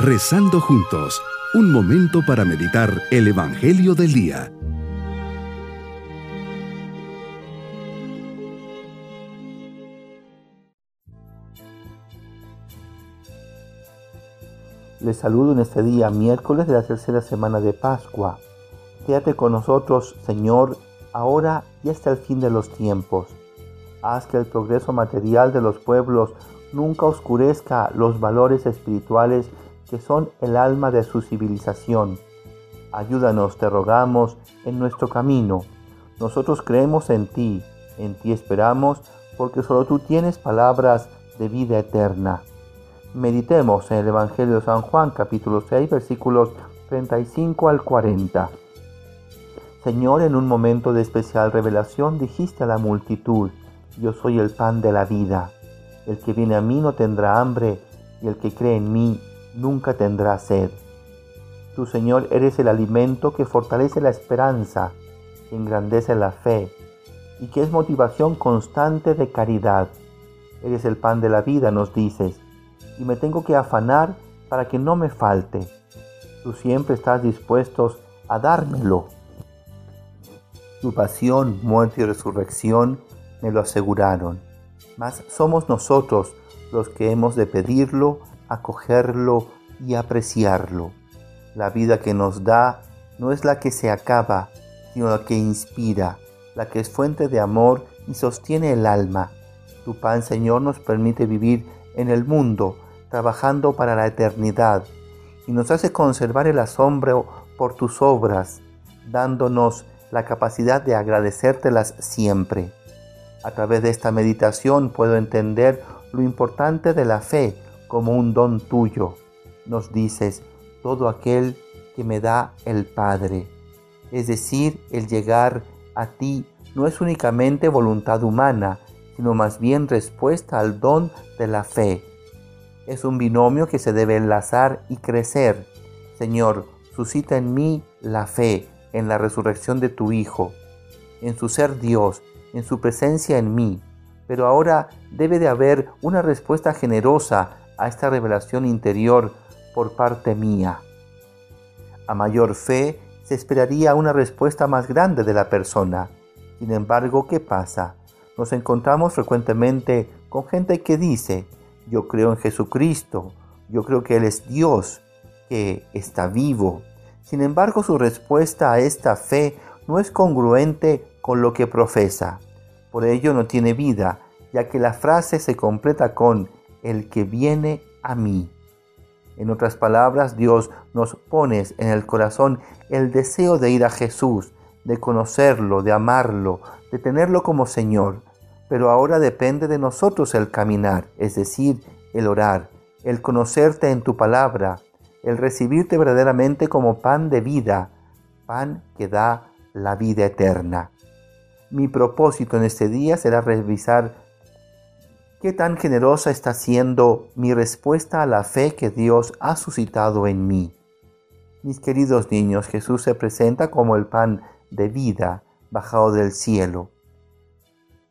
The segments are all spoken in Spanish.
Rezando juntos, un momento para meditar el Evangelio del Día. Les saludo en este día, miércoles de la tercera semana de Pascua. Quédate con nosotros, Señor, ahora y hasta el fin de los tiempos. Haz que el progreso material de los pueblos nunca oscurezca los valores espirituales que son el alma de su civilización. Ayúdanos, te rogamos, en nuestro camino. Nosotros creemos en ti, en ti esperamos, porque solo tú tienes palabras de vida eterna. Meditemos en el Evangelio de San Juan capítulo 6 versículos 35 al 40. Señor, en un momento de especial revelación dijiste a la multitud, yo soy el pan de la vida. El que viene a mí no tendrá hambre y el que cree en mí nunca tendrá sed. Tu Señor eres el alimento que fortalece la esperanza, que engrandece la fe y que es motivación constante de caridad. Eres el pan de la vida, nos dices y me tengo que afanar para que no me falte. Tú siempre estás dispuesto a dármelo. Tu pasión, muerte y resurrección me lo aseguraron. Mas somos nosotros los que hemos de pedirlo, acogerlo y apreciarlo. La vida que nos da no es la que se acaba, sino la que inspira, la que es fuente de amor y sostiene el alma. Tu pan, Señor, nos permite vivir en el mundo trabajando para la eternidad y nos hace conservar el asombro por tus obras, dándonos la capacidad de agradecértelas siempre. A través de esta meditación puedo entender lo importante de la fe como un don tuyo. Nos dices, todo aquel que me da el Padre. Es decir, el llegar a ti no es únicamente voluntad humana, sino más bien respuesta al don de la fe es un binomio que se debe enlazar y crecer. Señor, suscita en mí la fe en la resurrección de tu Hijo, en su ser Dios, en su presencia en mí. Pero ahora debe de haber una respuesta generosa a esta revelación interior por parte mía. A mayor fe se esperaría una respuesta más grande de la persona. Sin embargo, ¿qué pasa? Nos encontramos frecuentemente con gente que dice, yo creo en Jesucristo, yo creo que Él es Dios, que está vivo. Sin embargo, su respuesta a esta fe no es congruente con lo que profesa. Por ello no tiene vida, ya que la frase se completa con el que viene a mí. En otras palabras, Dios nos pone en el corazón el deseo de ir a Jesús, de conocerlo, de amarlo, de tenerlo como Señor pero ahora depende de nosotros el caminar, es decir, el orar, el conocerte en tu palabra, el recibirte verdaderamente como pan de vida, pan que da la vida eterna. Mi propósito en este día será revisar qué tan generosa está siendo mi respuesta a la fe que Dios ha suscitado en mí. Mis queridos niños, Jesús se presenta como el pan de vida bajado del cielo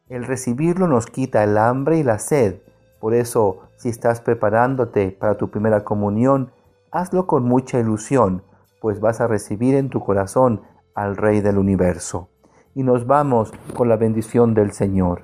el recibirlo nos quita el hambre y la sed. Por eso, si estás preparándote para tu primera comunión, hazlo con mucha ilusión, pues vas a recibir en tu corazón al Rey del universo. Y nos vamos con la bendición del Señor.